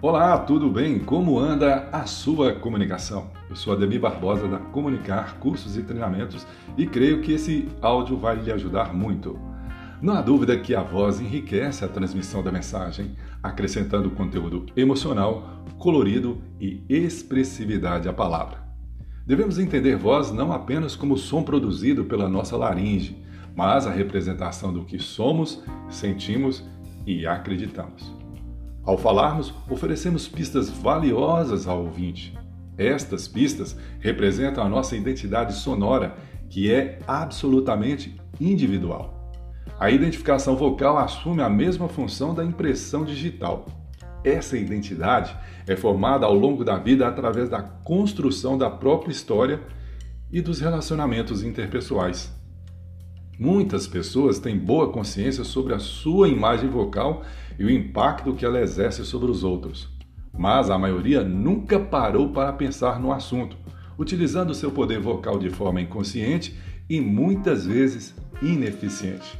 Olá, tudo bem? Como anda a sua comunicação? Eu sou Ademir Barbosa da Comunicar Cursos e Treinamentos e creio que esse áudio vai lhe ajudar muito. Não há dúvida que a voz enriquece a transmissão da mensagem, acrescentando conteúdo emocional, colorido e expressividade à palavra. Devemos entender voz não apenas como som produzido pela nossa laringe, mas a representação do que somos, sentimos e acreditamos. Ao falarmos, oferecemos pistas valiosas ao ouvinte. Estas pistas representam a nossa identidade sonora, que é absolutamente individual. A identificação vocal assume a mesma função da impressão digital. Essa identidade é formada ao longo da vida através da construção da própria história e dos relacionamentos interpessoais. Muitas pessoas têm boa consciência sobre a sua imagem vocal e o impacto que ela exerce sobre os outros, mas a maioria nunca parou para pensar no assunto, utilizando seu poder vocal de forma inconsciente e muitas vezes ineficiente.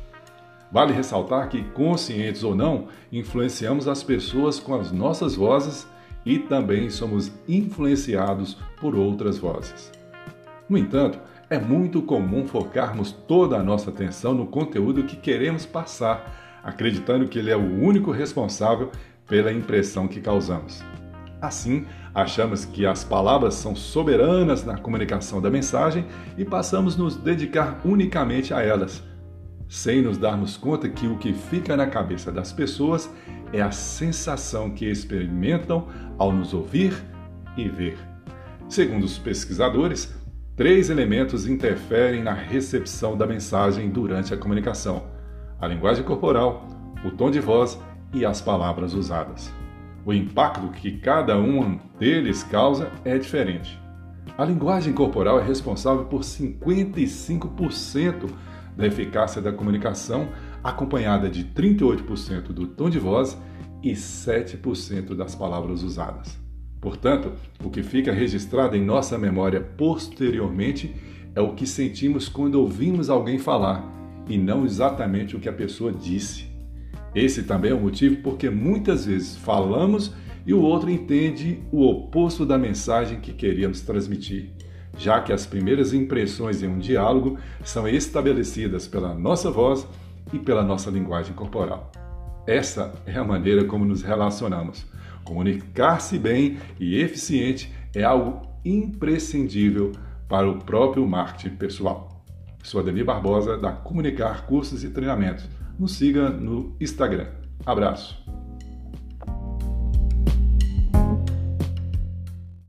Vale ressaltar que, conscientes ou não, influenciamos as pessoas com as nossas vozes e também somos influenciados por outras vozes. No entanto, é muito comum focarmos toda a nossa atenção no conteúdo que queremos passar, acreditando que ele é o único responsável pela impressão que causamos. Assim, achamos que as palavras são soberanas na comunicação da mensagem e passamos a nos dedicar unicamente a elas, sem nos darmos conta que o que fica na cabeça das pessoas é a sensação que experimentam ao nos ouvir e ver. Segundo os pesquisadores, Três elementos interferem na recepção da mensagem durante a comunicação: a linguagem corporal, o tom de voz e as palavras usadas. O impacto que cada um deles causa é diferente. A linguagem corporal é responsável por 55% da eficácia da comunicação, acompanhada de 38% do tom de voz e 7% das palavras usadas. Portanto, o que fica registrado em nossa memória posteriormente é o que sentimos quando ouvimos alguém falar e não exatamente o que a pessoa disse. Esse também é o motivo porque muitas vezes falamos e o outro entende o oposto da mensagem que queríamos transmitir, já que as primeiras impressões em um diálogo são estabelecidas pela nossa voz e pela nossa linguagem corporal. Essa é a maneira como nos relacionamos. Comunicar-se bem e eficiente é algo imprescindível para o próprio marketing pessoal. Sou Ademir Barbosa, da Comunicar Cursos e Treinamentos. Nos siga no Instagram. Abraço!